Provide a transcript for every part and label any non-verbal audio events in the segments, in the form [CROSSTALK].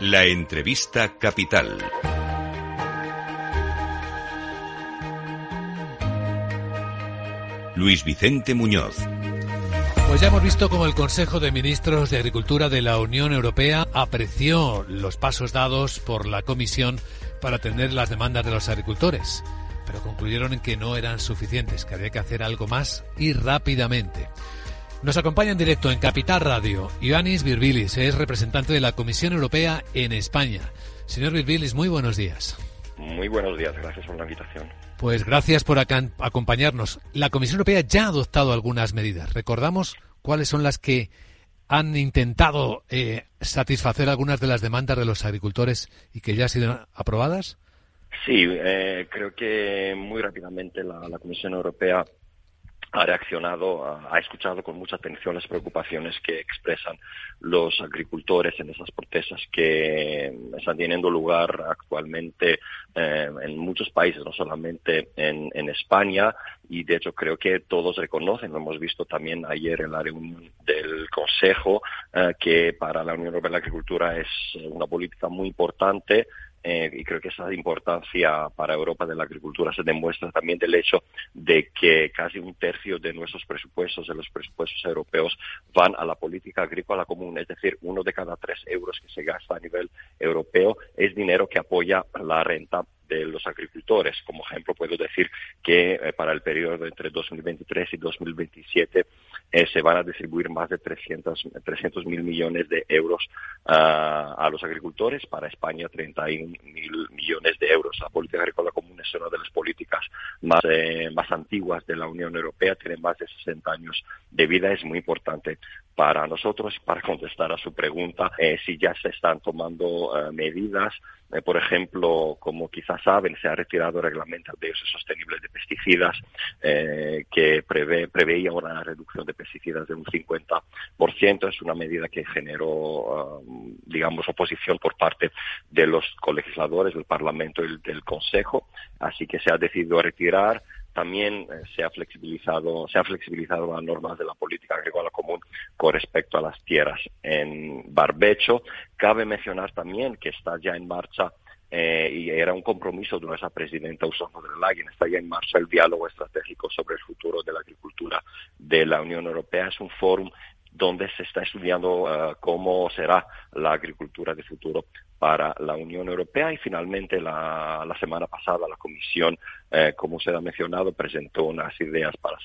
La entrevista capital. Luis Vicente Muñoz. Pues ya hemos visto cómo el Consejo de Ministros de Agricultura de la Unión Europea apreció los pasos dados por la Comisión para atender las demandas de los agricultores, pero concluyeron en que no eran suficientes, que había que hacer algo más y rápidamente. Nos acompaña en directo en Capital Radio Ioannis Virbilis, es representante de la Comisión Europea en España. Señor Virbilis, muy buenos días. Muy buenos días, gracias por la invitación. Pues gracias por acompañarnos. La Comisión Europea ya ha adoptado algunas medidas. Recordamos cuáles son las que han intentado eh, satisfacer algunas de las demandas de los agricultores y que ya han sido aprobadas. Sí, eh, creo que muy rápidamente la Comisión Europea ha reaccionado, ha escuchado con mucha atención las preocupaciones que expresan los agricultores en esas protestas que están teniendo lugar actualmente eh, en muchos países, no solamente en, España, y de hecho creo que todos reconocen, lo hemos visto también ayer en la reunión del Consejo, eh, que para la Unión Europea la agricultura es una política muy importante eh, y creo que esa importancia para Europa de la agricultura se demuestra también del hecho de que casi un tercio de nuestros presupuestos, de los presupuestos europeos, van a la política agrícola común, es decir, uno de cada tres euros que se gasta a nivel europeo es dinero que apoya la renta de los agricultores. Como ejemplo, puedo decir que eh, para el periodo entre 2023 y 2027 eh, se van a distribuir más de 300 mil millones de euros ah, a los agricultores. Para España, 31 mil millones de euros. La política agrícola común es una de las políticas más, eh, más antiguas de la Unión Europea. Tiene más de 60 años de vida. Es muy importante para nosotros. Para [LAUGHS] contestar a su pregunta, si ya se están tomando medidas eh, por ejemplo, como quizás saben, se ha retirado el reglamento de uso sostenible de pesticidas eh, que prevé, preveía una reducción de pesticidas de un 50%. Es una medida que generó, digamos, oposición por parte de los colegisladores del Parlamento y del Consejo. Así que se ha decidido retirar también eh, se ha flexibilizado se ha flexibilizado las normas de la política agrícola común con respecto a las tierras en barbecho. Cabe mencionar también que está ya en marcha eh, y era un compromiso de nuestra presidenta Ursula von der Leyen. Está ya en marcha el diálogo estratégico sobre el futuro de la agricultura de la Unión Europea. Es un foro donde se está estudiando eh, cómo será la agricultura de futuro para la Unión Europea y finalmente la, semana pasada la Comisión, eh, como se ha mencionado, presentó unas ideas para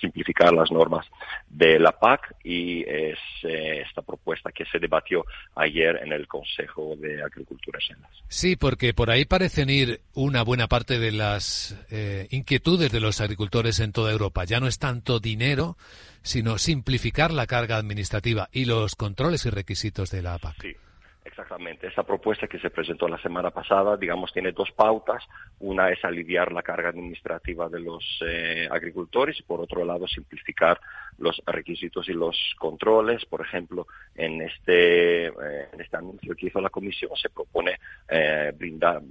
simplificar las normas de la PAC y es eh, esta propuesta que se debatió ayer en el Consejo de Agricultura Senas. Sí, porque por ahí parecen ir una buena parte de las eh, inquietudes de los agricultores en toda Europa. Ya no es tanto dinero, sino simplificar la carga administrativa y los controles y requisitos de la PAC. Sí. Exactamente. Esa propuesta que se presentó la semana pasada, digamos, tiene dos pautas. Una es aliviar la carga administrativa de los eh, agricultores y, por otro lado, simplificar los requisitos y los controles. Por ejemplo, en este, eh, en este anuncio que hizo la Comisión se propone eh, brindar,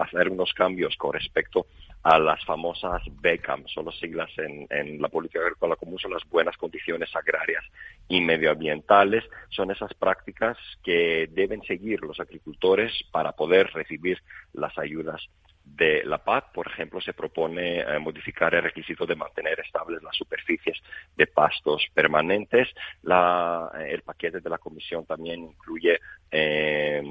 hacer unos cambios con respecto a las famosas BECAM, son las siglas en, la política agrícola común, son las buenas condiciones agrarias y medioambientales. Son esas prácticas que deben seguir los agricultores para poder recibir las ayudas de la PAC, por ejemplo, se propone eh, modificar el requisito de mantener estables las superficies de pastos permanentes. Eh, el paquete de la Comisión también incluye eh,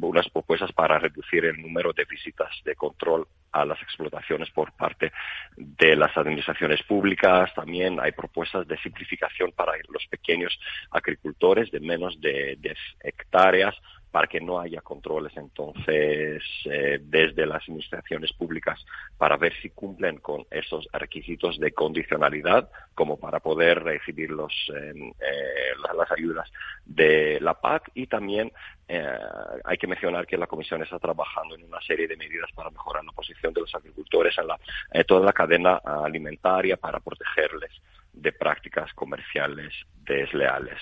unas propuestas para reducir el número de visitas de control a las explotaciones por parte de las administraciones públicas. También hay propuestas de simplificación para los pequeños agricultores de menos de 10 hectáreas para que no haya controles entonces eh, desde las administraciones públicas para ver si cumplen con esos requisitos de condicionalidad como para poder recibir los, em, eh, las ayudas de la PAC y también eh, hay que mencionar que la Comisión está trabajando en una serie de medidas para mejorar la posición de los agricultores en, la, toda la cadena alimentaria para protegerles de prácticas comerciales desleales.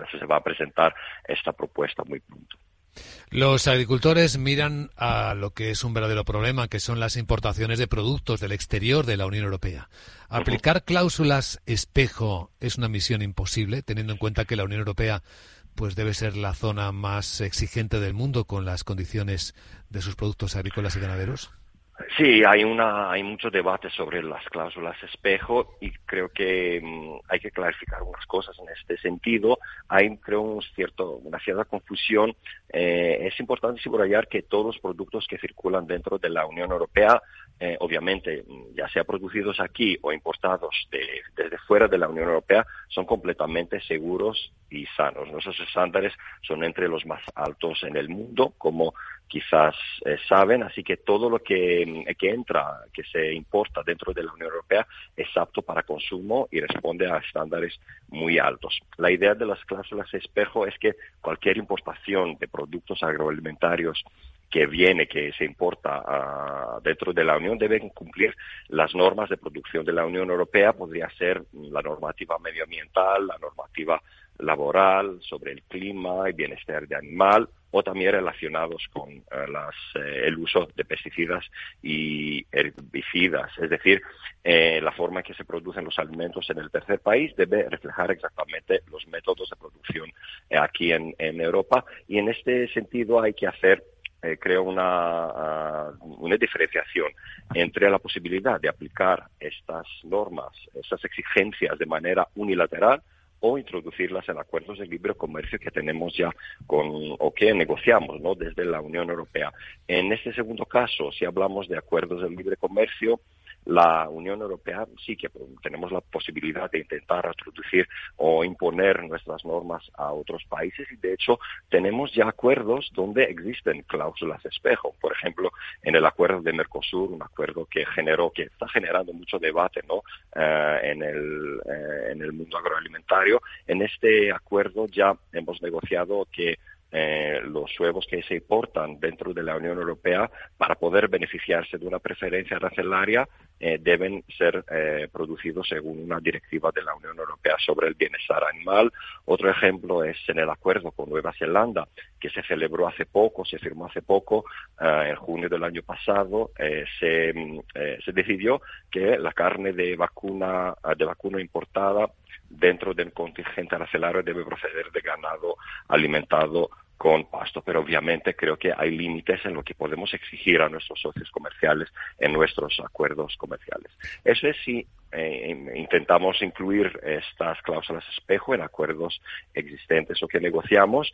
Veces se va a presentar esta propuesta muy pronto. Los agricultores miran a lo que es un verdadero problema, que son las importaciones de productos del exterior de la Unión Europea. Aplicar cláusulas espejo es una misión imposible, teniendo en cuenta que la Unión Europea pues debe ser la zona más exigente del mundo con las condiciones de sus productos agrícolas y ganaderos. Sí, hay una, hay mucho debate sobre las cláusulas espejo y creo que mm, hay que clarificar unas cosas en este sentido. Hay, creo, un cierto, una cierta confusión. Eh, es importante subrayar que todos los productos que circulan dentro de la Unión Europea, eh, obviamente, mm, ya sea producidos aquí o importados desde fuera de la Unión Europea, son completamente seguros y sanos. Nuestros estándares son entre los más altos en el mundo, como quizás eh, saben, así que todo lo que, que, entra, que se importa dentro de la Unión Europea es apto para consumo y responde a estándares muy altos. La idea de las cláusulas espejo es que cualquier importación de productos agroalimentarios que viene, que se importa uh, dentro de la Unión, deben cumplir las normas de producción de la Unión Europea. Podría ser la normativa medioambiental, la normativa laboral, sobre el clima y bienestar de animal, o también relacionados con eh, las, eh, el uso de pesticidas y herbicidas. Es decir, eh, la forma en que se producen los alimentos en el tercer país debe reflejar exactamente los métodos de producción aquí en, Europa y en este sentido hay que hacer creo una, ah, una diferenciación entre la posibilidad de aplicar estas normas, estas exigencias de manera unilateral o introducirlas en acuerdos de libre comercio que tenemos ya con o que negociamos ¿no? desde la Unión Europea. En este segundo caso, si hablamos de acuerdos de libre comercio, la Unión Europea sí que tenemos la posibilidad de intentar introducir o imponer nuestras normas a otros países y de hecho tenemos ya acuerdos donde existen cláusulas espejo. Por ejemplo, en el acuerdo de Mercosur, un acuerdo que generó, que está generando mucho debate ¿no? Eh, en, el, eh, en el mundo agroalimentario. En este acuerdo ya hemos negociado que eh, los huevos que se importan dentro de la Unión Europea para poder beneficiarse de una preferencia arancelaria eh, deben ser eh, producidos según una directiva de la Unión Europea sobre el bienestar animal. Otro ejemplo es en el acuerdo con Nueva Zelanda que se celebró hace poco, se firmó hace poco, en junio del año pasado, se, se decidió que la carne de vacuna, de vacuna importada dentro del contingente arancelario debe proceder de ganado alimentado con pasto, pero obviamente creo que hay límites en lo que podemos exigir a nuestros socios comerciales en nuestros acuerdos comerciales. Eso es si eh, intentamos incluir estas cláusulas espejo en acuerdos existentes o que negociamos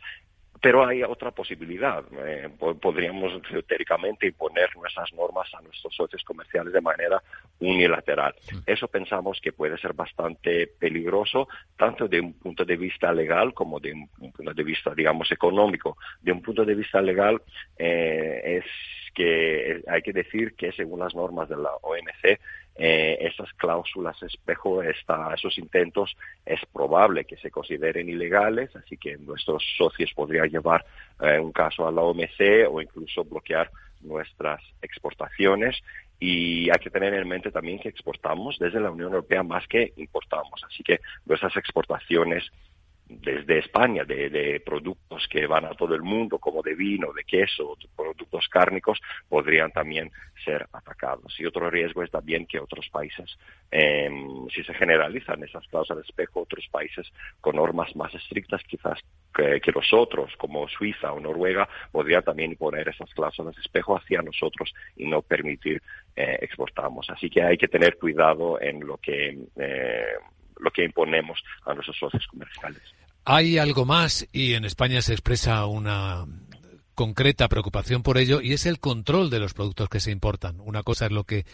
pero hay otra posibilidad. Eh, podríamos teóricamente imponer nuestras normas a nuestros socios comerciales de manera unilateral. Mm. Eso pensamos que puede ser bastante peligroso, tanto de un punto de vista legal como de un, punto de vista, digamos, económico. De un punto de vista legal, eh, es que hay que decir que según las normas de la OMC, eh, esas cláusulas espejo, esos intentos, es probable que se consideren ilegales, así que nuestros socios podrían llevar eh, un caso a la OMC o incluso bloquear nuestras exportaciones y hay que tener en mente también que exportamos desde la Unión Europea más que importamos, así que nuestras exportaciones desde España de, productos que van a todo el mundo, como de vino, de queso, productos cárnicos, podrían también ser atacados. Y otro riesgo es también que otros países, em, si se generalizan esas cláusulas de espejo, otros países con normas más estrictas quizás que, los otros, como Suiza o Noruega, podrían también imponer esas cláusulas de espejo hacia nosotros y no permitir eh, exportamos. Así que hay que tener cuidado en lo que eh, lo que imponemos a nuestros socios comerciales. Hay algo más y en España se expresa una concreta preocupación por ello y es el control de los productos que se importan. Una cosa es lo que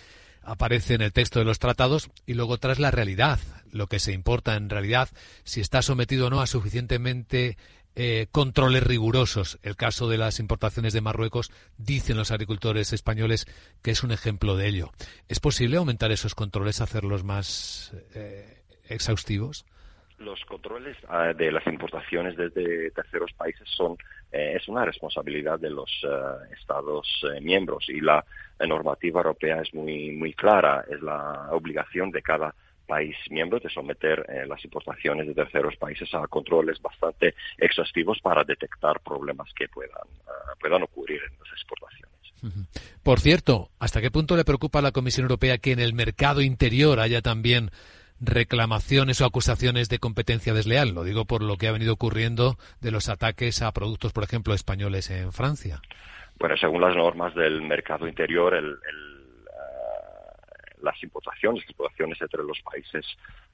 aparece en el texto de los tratados y luego tras la realidad, lo que se importa en realidad, si está sometido o no a suficientemente eh, controles rigurosos. El caso de las importaciones de Marruecos, dicen los agricultores españoles que es un ejemplo de ello. ¿Es posible aumentar esos controles, hacerlos más eh, exhaustivos? Los controles ah, de las importaciones desde terceros países son eh, es una responsabilidad de los eh, Estados eh, miembros y la, normativa europea es muy muy clara. Es la obligación de cada país miembro de someter las importaciones de terceros países a controles bastante exhaustivos para detectar problemas que puedan, ah, puedan ocurrir en las exportaciones. Por cierto, ¿hasta qué punto le preocupa a la Comisión Europea que en el mercado interior haya también reclamaciones o acusaciones de competencia desleal. Lo digo por lo que ha venido ocurriendo de los ataques a productos, por ejemplo, españoles en Francia. Bueno, según las normas del mercado interior, el las importaciones, exportaciones entre los países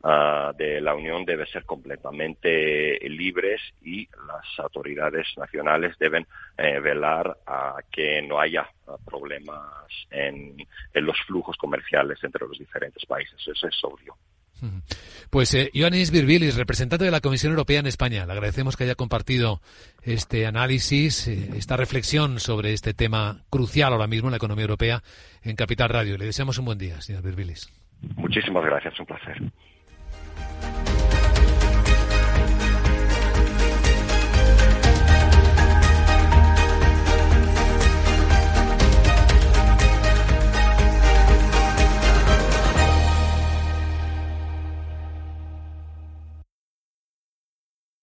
ah, de la Unión deben ser completamente libres y las autoridades nacionales deben eh, velar a que no haya ah, problemas en, los flujos comerciales entre los diferentes países. Eso es obvio. Pues eh, Ioannis Virbilis, representante de la Comisión Europea en España, le agradecemos que haya compartido este análisis, eh, esta reflexión sobre este tema crucial ahora mismo en la economía europea en Capital Radio. Le deseamos un buen día, señor Virbilis. Muchísimas gracias, un placer.